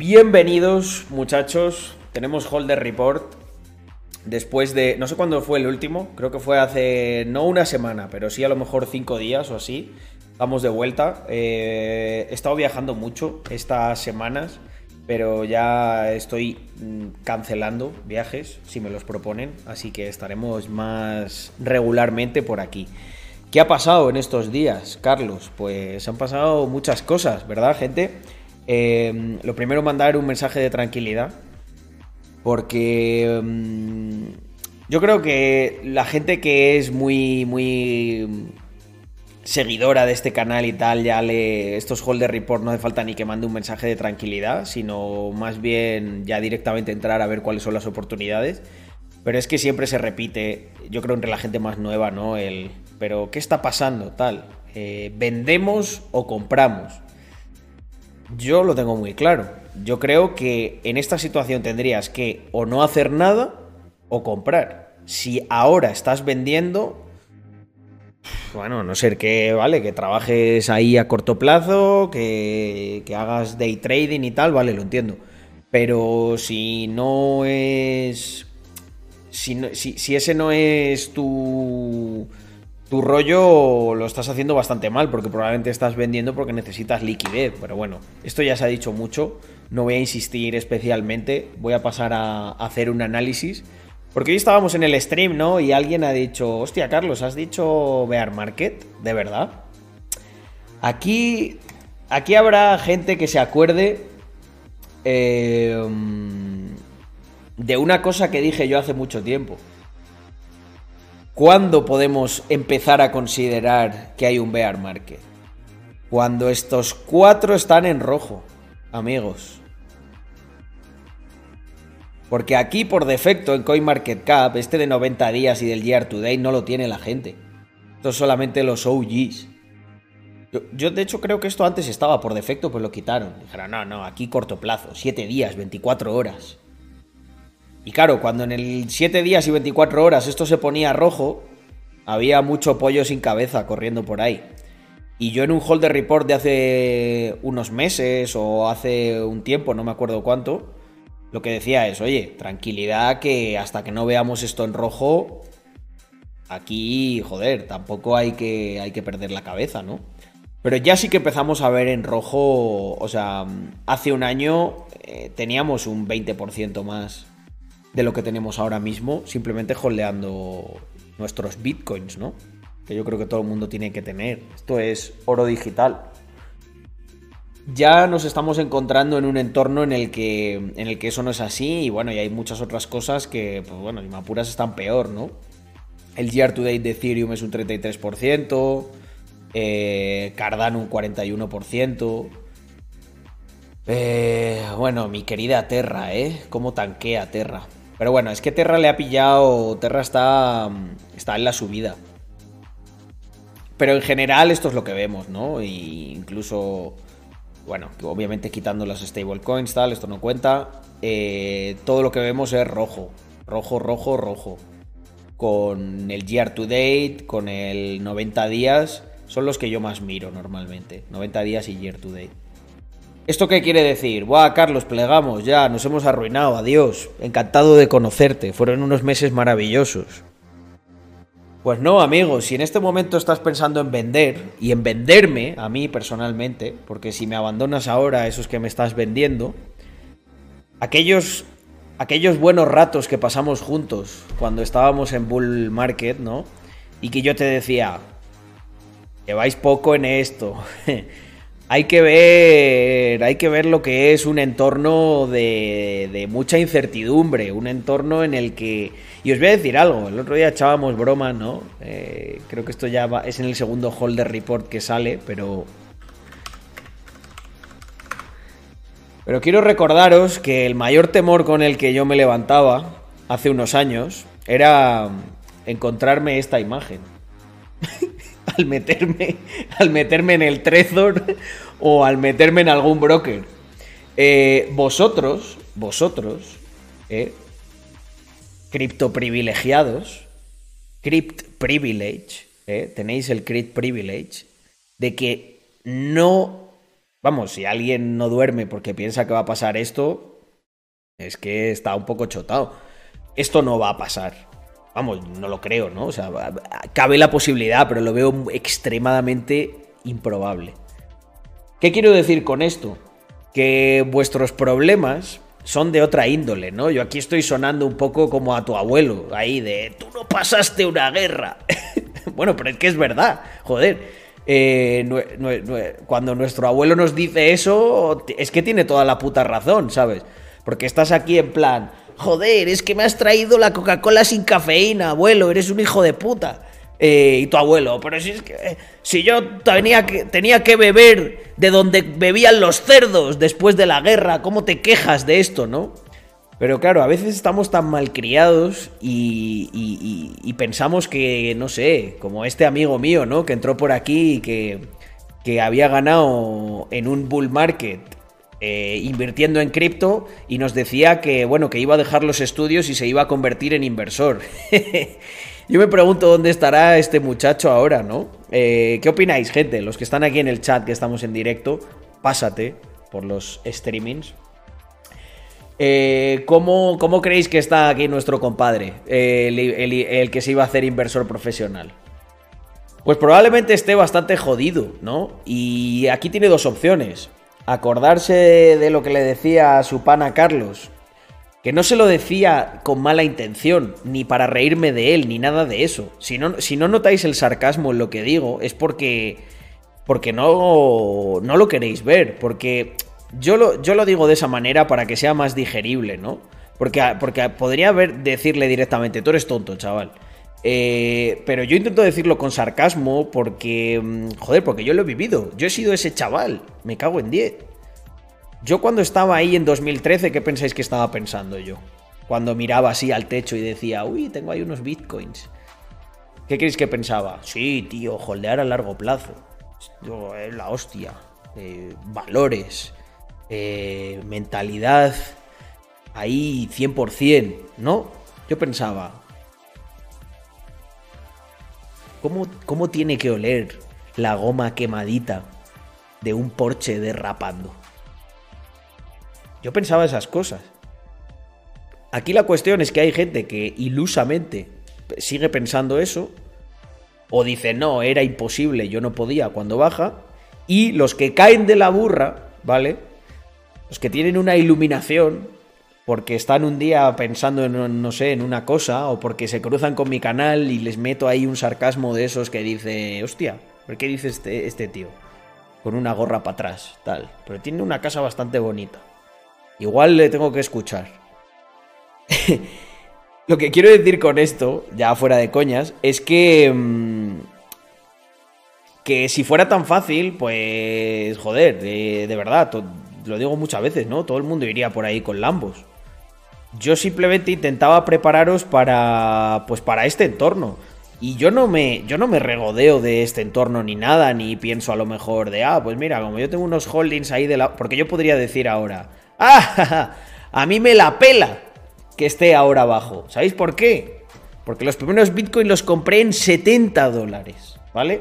Bienvenidos, muchachos. Tenemos Holder Report. Después de. No sé cuándo fue el último. Creo que fue hace. No una semana, pero sí a lo mejor cinco días o así. Vamos de vuelta. Eh, he estado viajando mucho estas semanas. Pero ya estoy mm, cancelando viajes, si me los proponen. Así que estaremos más regularmente por aquí. ¿Qué ha pasado en estos días, Carlos? Pues han pasado muchas cosas, ¿verdad, gente? Eh, lo primero, mandar un mensaje de tranquilidad. Porque mm, yo creo que la gente que es muy, muy seguidora de este canal y tal, ya le. Estos holder report no hace falta ni que mande un mensaje de tranquilidad, sino más bien ya directamente entrar a ver cuáles son las oportunidades. Pero es que siempre se repite, yo creo entre la gente más nueva, ¿no? El. Pero, ¿qué está pasando? Tal. Eh, ¿Vendemos o compramos? Yo lo tengo muy claro. Yo creo que en esta situación tendrías que o no hacer nada o comprar. Si ahora estás vendiendo, bueno, no ser que, vale, que trabajes ahí a corto plazo, que, que hagas day trading y tal, vale, lo entiendo. Pero si no es... Si, si, si ese no es tu tu rollo lo estás haciendo bastante mal porque probablemente estás vendiendo porque necesitas liquidez. Pero bueno, esto ya se ha dicho mucho, no voy a insistir especialmente, voy a pasar a hacer un análisis. Porque hoy estábamos en el stream, ¿no? Y alguien ha dicho, hostia, Carlos, ¿has dicho Bear Market? ¿De verdad? Aquí, aquí habrá gente que se acuerde eh, de una cosa que dije yo hace mucho tiempo. ¿Cuándo podemos empezar a considerar que hay un bear market? Cuando estos cuatro están en rojo, amigos. Porque aquí por defecto en CoinMarketCap, este de 90 días y del year to date no lo tiene la gente. Esto es solamente los OGs. Yo, yo, de hecho creo que esto antes estaba por defecto, pues lo quitaron. Dijeron, no, no, aquí corto plazo, 7 días, 24 horas. Y claro, cuando en el 7 días y 24 horas esto se ponía rojo, había mucho pollo sin cabeza corriendo por ahí. Y yo en un holder report de hace unos meses o hace un tiempo, no me acuerdo cuánto, lo que decía es, oye, tranquilidad que hasta que no veamos esto en rojo, aquí, joder, tampoco hay que, hay que perder la cabeza, ¿no? Pero ya sí que empezamos a ver en rojo, o sea, hace un año eh, teníamos un 20% más de lo que tenemos ahora mismo, simplemente holdeando nuestros bitcoins, ¿no? Que yo creo que todo el mundo tiene que tener. Esto es oro digital. Ya nos estamos encontrando en un entorno en el que, en el que eso no es así y bueno, y hay muchas otras cosas que, pues bueno, y apuras están peor, ¿no? El year to date de Ethereum es un 33%, eh, Cardano un 41%. Eh, bueno, mi querida Terra, ¿eh? ¿Cómo tanquea Terra? Pero bueno, es que Terra le ha pillado. Terra está, está en la subida. Pero en general esto es lo que vemos, ¿no? Y incluso, bueno, obviamente quitando las stablecoins, tal, esto no cuenta. Eh, todo lo que vemos es rojo. Rojo, rojo, rojo. Con el year to date, con el 90 días, son los que yo más miro normalmente. 90 días y year to date. ¿Esto qué quiere decir? Buah, Carlos, plegamos, ya, nos hemos arruinado, adiós. Encantado de conocerte, fueron unos meses maravillosos. Pues no, amigos, si en este momento estás pensando en vender y en venderme a mí personalmente, porque si me abandonas ahora, esos que me estás vendiendo, aquellos, aquellos buenos ratos que pasamos juntos cuando estábamos en Bull Market, ¿no? Y que yo te decía, lleváis poco en esto. hay que ver, hay que ver lo que es un entorno de, mucha incertidumbre, un entorno en el que... Y os voy a decir algo, el otro día echábamos broma, ¿no? Eh, creo que esto ya es en el segundo holder report que sale, pero... Pero quiero recordaros que el mayor temor con el que yo me levantaba hace unos años era encontrarme esta imagen. al meterme, al meterme en el Trezor o al meterme en algún broker. Eh, vosotros, vosotros, eh, cripto privilegiados, crypt privilege, eh, tenéis el crypt privilege de que no vamos, si alguien no duerme porque piensa que va a pasar esto, es que está un poco chotado. Esto no va a pasar. Vamos, no lo creo, ¿no? O sea, cabe la posibilidad, pero lo veo extremadamente improbable. ¿Qué quiero decir con esto? Que vuestros problemas son de otra índole, ¿no? Yo aquí estoy sonando un poco como a tu abuelo, ahí de, tú no pasaste una guerra. bueno, pero es que es verdad, joder. Eh, cuando nuestro abuelo nos dice eso, es que tiene toda la puta razón, ¿sabes? Porque estás aquí en plan, joder, es que me has traído la Coca-Cola sin cafeína, abuelo, eres un hijo de puta. Eh, y tu abuelo, pero si es que eh, si yo tenía que, tenía que beber de donde bebían los cerdos después de la guerra, ¿cómo te quejas de esto, no? Pero claro, a veces estamos tan malcriados y, y, pensamos que, no sé, como este amigo mío, ¿no? Que entró por aquí y que, que había ganado en un bull market eh, invirtiendo en cripto y nos decía que, bueno, que iba a dejar los estudios y se iba a convertir en inversor. Yo me pregunto dónde estará este muchacho ahora, ¿no? Eh, ¿Qué opináis, gente? Los que están aquí en el chat, que estamos en directo, pásate por los streamings. Eh, ¿cómo, creéis que está aquí nuestro compadre, el, que se iba a hacer inversor profesional? Pues probablemente esté bastante jodido, ¿no? Y aquí tiene dos opciones. Acordarse de lo que le decía a su pana Carlos, que no se lo decía con mala intención, ni para reírme de él, ni nada de eso. Si no, si no notáis el sarcasmo en lo que digo, es porque. Porque no, no lo queréis ver. Porque yo lo, yo lo digo de esa manera para que sea más digerible, ¿no? Porque, porque podría haber, decirle directamente, tú eres tonto, chaval. Eh, pero yo intento decirlo con sarcasmo porque, mm, joder, porque yo lo he vivido. Yo he sido ese chaval. Me cago en 10. Yo cuando estaba ahí en 2013, ¿qué pensáis que estaba pensando yo? Cuando miraba así al techo y decía, uy, tengo ahí unos bitcoins. ¿Qué creéis que pensaba? Sí, tío, holdear a largo plazo. es la hostia. Eh, valores. Eh, mentalidad. Ahí 100%, ¿no? Yo pensaba, ¿cómo, ¿cómo tiene que oler la goma quemadita de un Porsche derrapando? Yo pensaba esas cosas. Aquí la cuestión es que hay gente que ilusamente sigue pensando eso, o dice, no, era imposible, yo no podía cuando baja, y los que caen de la burra, ¿vale? Los que tienen una iluminación, porque están un día pensando en, no sé, en una cosa, o porque se cruzan con mi canal y les meto ahí un sarcasmo de esos que dice, hostia, ¿por qué dice este, este tío? Con una gorra para atrás, tal. Pero tiene una casa bastante bonita. Igual le tengo que escuchar. Lo que quiero decir con esto, ya fuera de coñas, es que... Mm, que si fuera tan fácil, pues... Joder, de, de verdad, lo digo muchas veces, ¿no? Todo el mundo iría por ahí con Lambos. Yo simplemente intentaba prepararos para... Pues para este entorno. Y yo no me, yo no me regodeo de este entorno ni nada, ni pienso a lo mejor de, ah, pues mira, como yo tengo unos holdings ahí de la... Porque yo podría decir ahora, ¡Ah! A mí me la pela que esté ahora abajo. ¿Sabéis por qué? Porque los primeros Bitcoin los compré en 70 dólares, ¿vale?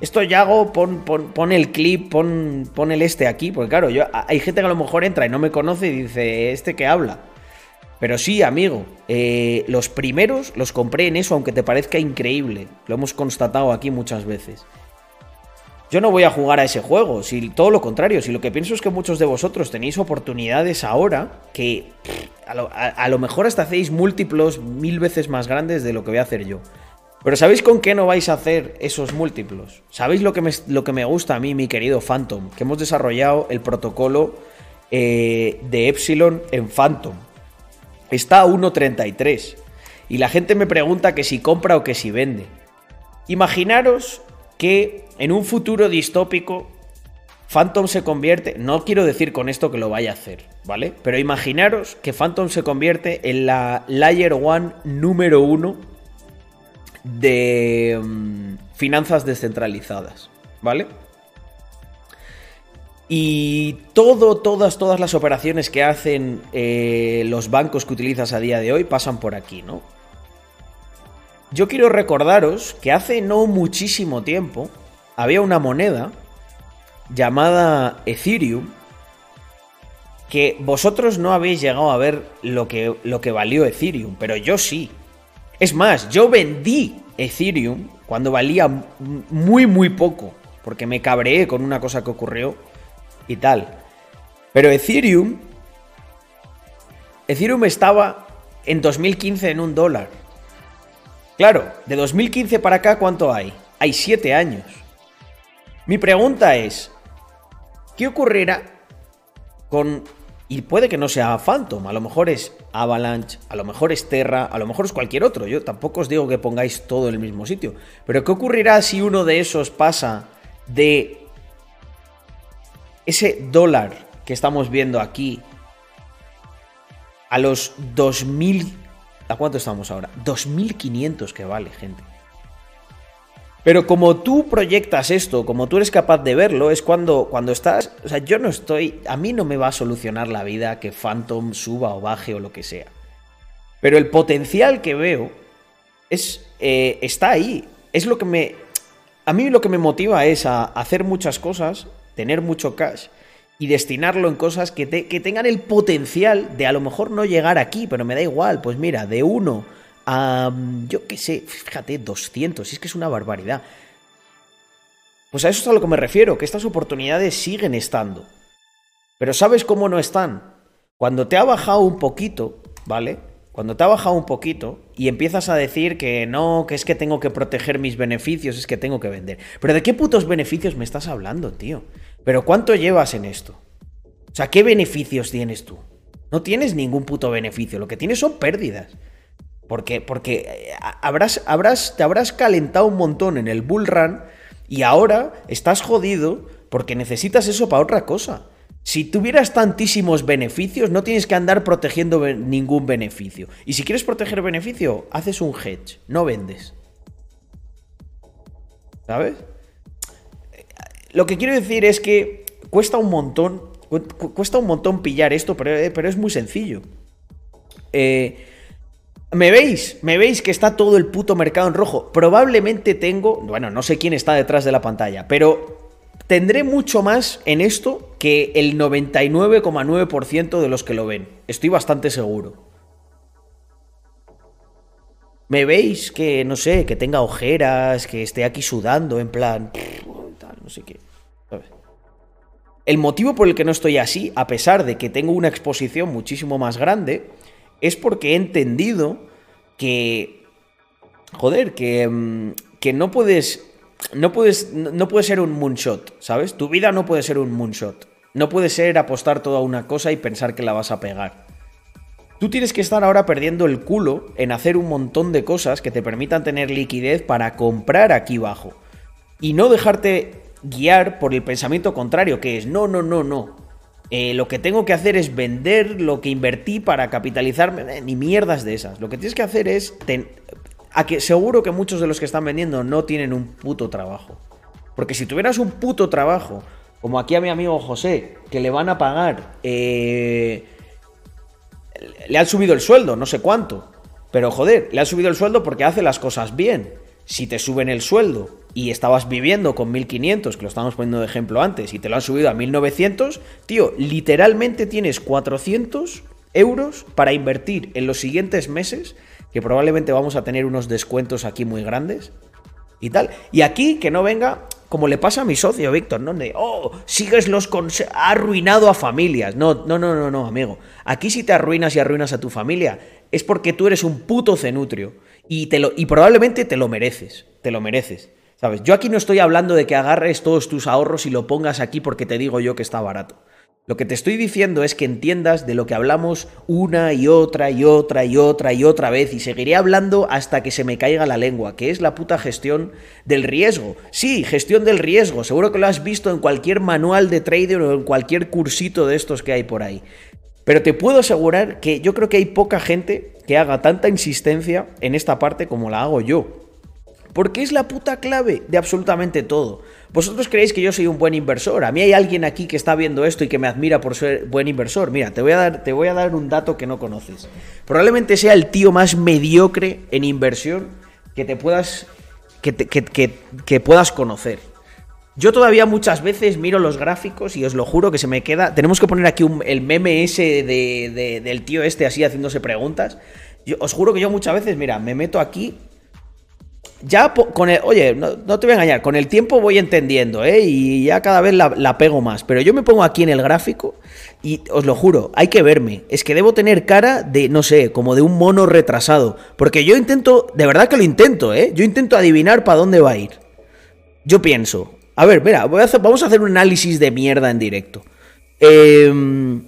Esto ya hago, pon, pon, el clip, pon, pon, el este aquí, porque claro, yo, hay gente que a lo mejor entra y no me conoce y dice, ¿este que habla? Pero sí, amigo, eh, los primeros los compré en eso, aunque te parezca increíble. Lo hemos constatado aquí muchas veces. Yo no voy a jugar a ese juego, si todo lo contrario, si lo que pienso es que muchos de vosotros tenéis oportunidades ahora que a lo, mejor hasta hacéis múltiplos mil veces más grandes de lo que voy a hacer yo. Pero ¿sabéis con qué no vais a hacer esos múltiplos? ¿Sabéis lo que me, lo que me gusta a mí, mi querido Phantom? Que hemos desarrollado el protocolo eh, de Epsilon en Phantom. Está a 1.33. Y la gente me pregunta que si compra o que si vende. Imaginaros que en un futuro distópico Phantom se convierte, no quiero decir con esto que lo vaya a hacer, ¿vale? Pero imaginaros que Phantom se convierte en la Layer One número uno de mm, finanzas descentralizadas, ¿vale? Y todo, todas, todas las operaciones que hacen eh, los bancos que utilizas a día de hoy pasan por aquí, ¿no? Yo quiero recordaros que hace no muchísimo tiempo había una moneda llamada Ethereum que vosotros no habéis llegado a ver lo que, lo que valió Ethereum, pero yo sí. Es más, yo vendí Ethereum cuando valía muy, muy poco, porque me cabreé con una cosa que ocurrió y tal. Pero Ethereum, Ethereum estaba en 2015 en un dólar. Claro, de 2015 para acá, ¿cuánto hay? Hay 7 años. Mi pregunta es, ¿qué ocurrirá con... Y puede que no sea Phantom, a lo mejor es Avalanche, a lo mejor es Terra, a lo mejor es cualquier otro. Yo tampoco os digo que pongáis todo en el mismo sitio. Pero ¿qué ocurrirá si uno de esos pasa de ese dólar que estamos viendo aquí a los 2000... ¿A cuánto estamos ahora? 2.500 que vale, gente. Pero como tú proyectas esto, como tú eres capaz de verlo, es cuando, cuando estás... O sea, yo no estoy... A mí no me va a solucionar la vida que Phantom suba o baje o lo que sea. Pero el potencial que veo es, eh, está ahí. Es lo que me... A mí lo que me motiva es a hacer muchas cosas, tener mucho cash y destinarlo en cosas que, que tengan el potencial de a lo mejor no llegar aquí, pero me da igual. Pues mira, de uno yo qué sé, fíjate, 200, es que es una barbaridad. Pues a eso es a lo que me refiero, que estas oportunidades siguen estando. Pero ¿sabes cómo no están? Cuando te ha bajado un poquito, ¿vale? Cuando te ha bajado un poquito y empiezas a decir que no, que es que tengo que proteger mis beneficios, es que tengo que vender. Pero ¿de qué putos beneficios me estás hablando, tío? ¿Pero cuánto llevas en esto? O sea, ¿qué beneficios tienes tú? No tienes ningún puto beneficio, lo que tienes son pérdidas. Porque, porque eh, habrás, habrás, te habrás calentado un montón en el bull run y ahora estás jodido porque necesitas eso para otra cosa. Si tuvieras tantísimos beneficios, no tienes que andar protegiendo ningún beneficio. Y si quieres proteger beneficio, haces un hedge, no vendes. ¿Sabes? Lo que quiero decir es que cuesta un montón, cuesta un montón pillar esto, pero, eh, pero es muy sencillo. Eh, ¿Me veis? ¿Me veis que está todo el puto mercado en rojo? Probablemente tengo, bueno, no sé quién está detrás de la pantalla, pero tendré mucho más en esto que el 99,9% de los que lo ven. Estoy bastante seguro. ¿Me veis que, no sé, que tenga ojeras, que esté aquí sudando en plan... No sé qué. El motivo por el que no estoy así, a pesar de que tengo una exposición muchísimo más grande, es porque he entendido que, joder, que, mm, que no puedes, no puedes, no puede ser un moonshot, ¿sabes? Tu vida no puede ser un moonshot. No puede ser apostar toda una cosa y pensar que la vas a pegar. Tú tienes que estar ahora perdiendo el culo en hacer un montón de cosas que te permitan tener liquidez para comprar aquí abajo. Y no dejarte guiar por el pensamiento contrario, que es no, no, no, no. Eh, lo que tengo que hacer es vender lo que invertí para capitalizarme, eh, ni mierdas de esas. Lo que tienes que hacer es... a que seguro que muchos de los que están vendiendo no tienen un puto trabajo. Porque si tuvieras un puto trabajo, como aquí a mi amigo José, que le van a pagar... Eh, le han subido el sueldo, no sé cuánto. Pero joder, le han subido el sueldo porque hace las cosas bien. Si te suben el sueldo y estabas viviendo con 1500, que lo estábamos poniendo de ejemplo antes, y te lo han subido a 1900, tío, literalmente tienes 400 euros para invertir en los siguientes meses, que probablemente vamos a tener unos descuentos aquí muy grandes y tal. Y aquí que no venga, como le pasa a mi socio Víctor, ¿no? De, oh, sigues los consejos, ha arruinado a familias. No, no, no, no, no, amigo. Aquí si te arruinas y arruinas a tu familia, es porque tú eres un puto cenutrio y, te lo, y probablemente te lo mereces, te lo mereces. ¿Sabes? Yo aquí no estoy hablando de que agarres todos tus ahorros y lo pongas aquí porque te digo yo que está barato. Lo que te estoy diciendo es que entiendas de lo que hablamos una y otra y otra y otra y otra vez y seguiré hablando hasta que se me caiga la lengua, que es la puta gestión del riesgo. Sí, gestión del riesgo, seguro que lo has visto en cualquier manual de trader o en cualquier cursito de estos que hay por ahí. Pero te puedo asegurar que yo creo que hay poca gente que haga tanta insistencia en esta parte como la hago yo. Porque es la puta clave de absolutamente todo. Vosotros creéis que yo soy un buen inversor. A mí hay alguien aquí que está viendo esto y que me admira por ser buen inversor. Mira, te voy a dar, te voy a dar un dato que no conoces. Probablemente sea el tío más mediocre en inversión que te puedas, que, que puedas conocer. Yo todavía muchas veces miro los gráficos y os lo juro que se me queda. Tenemos que poner aquí el meme ese de, del tío este así haciéndose preguntas. Yo, os juro que yo muchas veces, mira, me meto aquí. Ya con el. Oye, no, te voy a engañar, con el tiempo voy entendiendo, ¿eh? Y ya cada vez la, pego más. Pero yo me pongo aquí en el gráfico y os lo juro, hay que verme. Es que debo tener cara de, no sé, como de un mono retrasado. Porque yo intento, de verdad que lo intento, ¿eh? Yo intento adivinar para dónde va a ir. Yo pienso, a ver, mira, vamos a hacer un análisis de mierda en directo. Em,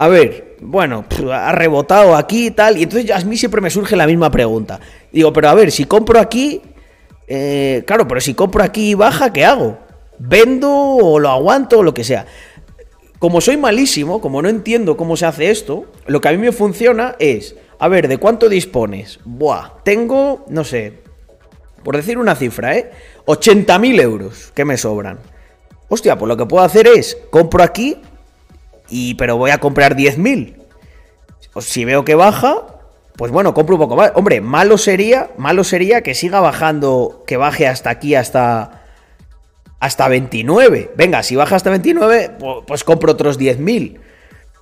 a ver, bueno, ha rebotado aquí y tal. Y entonces a mí siempre me surge la misma pregunta. Digo, pero a ver, si compro aquí. Eh, claro, pero si compro aquí y baja, ¿qué hago? ¿Vendo o lo aguanto o lo que sea? Como soy malísimo, como no entiendo cómo se hace esto, lo que a mí me funciona es. A ver, ¿de cuánto dispones? Buah, tengo, no sé, por decir una cifra, ¿eh? 80.000 euros que me sobran. Hostia, pues lo que puedo hacer es, compro aquí, y pero voy a comprar 10.000. Si veo que baja, pues bueno, compro un poco más. Hombre, malo sería, malo sería que siga bajando, que baje hasta aquí, hasta, hasta 29. Venga, si baja hasta 29, pues, compro otros 10.000.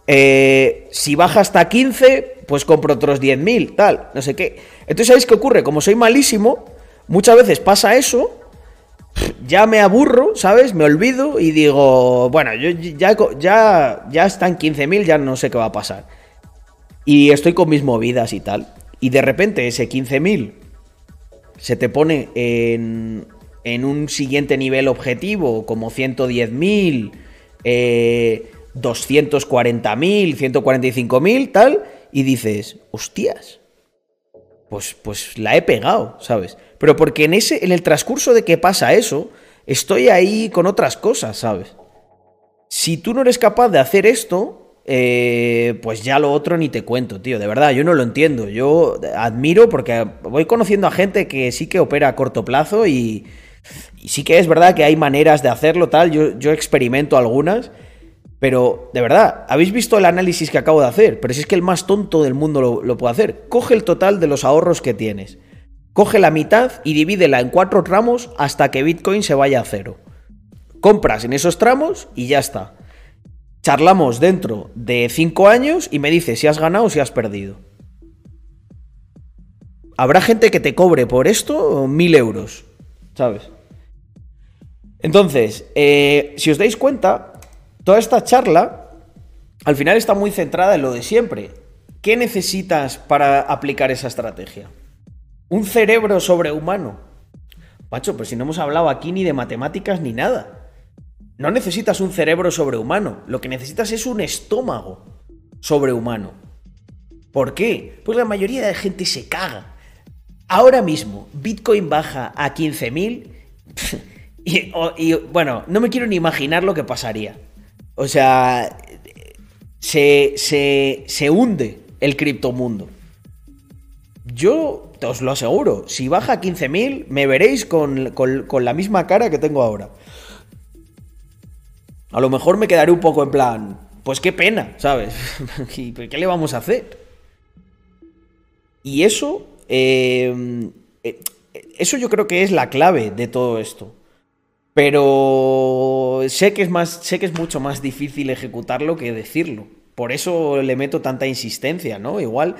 Eh, si baja hasta 15, pues compro otros 10.000, tal, no sé qué. Entonces, ¿sabéis qué ocurre? Como soy malísimo, muchas veces pasa eso ya me aburro, ¿sabes? Me olvido y digo, bueno, yo ya, ya, ya están 15.000, ya no sé qué va a pasar. Y estoy con mis movidas y tal. Y de repente ese 15.000 se te pone en, en un siguiente nivel objetivo, como 110.000, eh, 240.000, 145.000, tal, y dices, hostias, pues, pues la he pegado, ¿sabes? Pero porque en, ese, en el transcurso de que pasa eso, estoy ahí con otras cosas, ¿sabes? Si tú no eres capaz de hacer esto, eh, pues ya lo otro ni te cuento, tío. De verdad, yo no lo entiendo. Yo admiro porque voy conociendo a gente que sí que opera a corto plazo y, sí que es verdad que hay maneras de hacerlo, tal. Yo, yo experimento algunas. Pero, de verdad, ¿habéis visto el análisis que acabo de hacer? Pero si es que el más tonto del mundo lo, lo puede hacer. Coge el total de los ahorros que tienes. Coge la mitad y divídela en cuatro tramos hasta que Bitcoin se vaya a cero. Compras en esos tramos y ya está. Charlamos dentro de cinco años y me dices si has ganado o si has perdido. Habrá gente que te cobre por esto mil euros, ¿sabes? Entonces, eh, si os dais cuenta, toda esta charla al final está muy centrada en lo de siempre. ¿Qué necesitas para aplicar esa estrategia? Un cerebro sobrehumano. Pacho, pero si no hemos hablado aquí ni de matemáticas ni nada. No necesitas un cerebro sobrehumano. Lo que necesitas es un estómago sobrehumano. ¿Por qué? Pues la mayoría de la gente se caga. Ahora mismo, Bitcoin baja a 15.000 y, y, bueno, no me quiero ni imaginar lo que pasaría. O sea, se, se, se hunde el criptomundo. Yo os lo aseguro, si baja a 15.000 me veréis con, la misma cara que tengo ahora. A lo mejor me quedaré un poco en plan, pues qué pena, ¿sabes? ¿Qué le vamos a hacer? Y eso, eh, eh, eso yo creo que es la clave de todo esto. Pero sé que es más, sé que es mucho más difícil ejecutarlo que decirlo. Por eso le meto tanta insistencia, ¿no? Igual,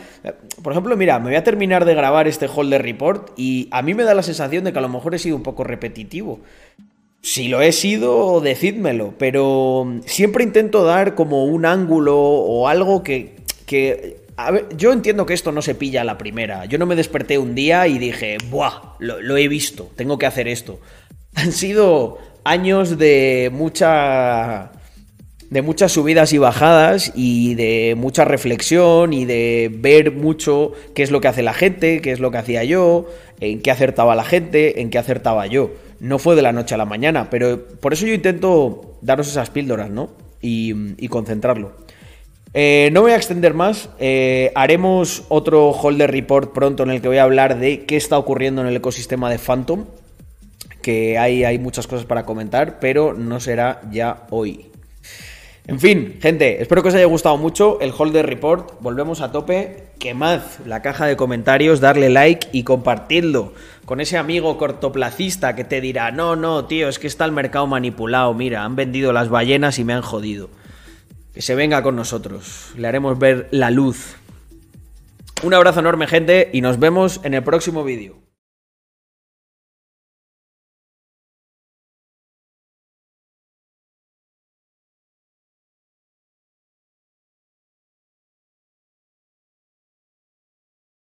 por ejemplo, mira, me voy a terminar de grabar este holder report y a mí me da la sensación de que a lo mejor he sido un poco repetitivo. Si lo he sido, decídmelo, pero siempre intento dar como un ángulo o algo que... que a ver, yo entiendo que esto no se pilla a la primera. Yo no me desperté un día y dije, ¡buah! Lo he visto, tengo que hacer esto. Han sido años de mucha de muchas subidas y bajadas y de mucha reflexión y de ver mucho qué es lo que hace la gente, qué es lo que hacía yo, en qué acertaba la gente, en qué acertaba yo. No fue de la noche a la mañana, pero por eso yo intento daros esas píldoras, ¿no? Y, concentrarlo. Eh, no voy a extender más. Eh, haremos otro holder report pronto en el que voy a hablar de qué está ocurriendo en el ecosistema de Phantom. Que hay, hay muchas cosas para comentar, pero no será ya hoy. En fin, gente, espero que os haya gustado mucho el Holder Report. Volvemos a tope. Quemad la caja de comentarios, darle like y compartidlo con ese amigo cortoplacista que te dirá, no, no, tío, es que está el mercado manipulado, mira, han vendido las ballenas y me han jodido. Que se venga con nosotros, le haremos ver la luz. Un abrazo enorme, gente, y nos vemos en el próximo vídeo.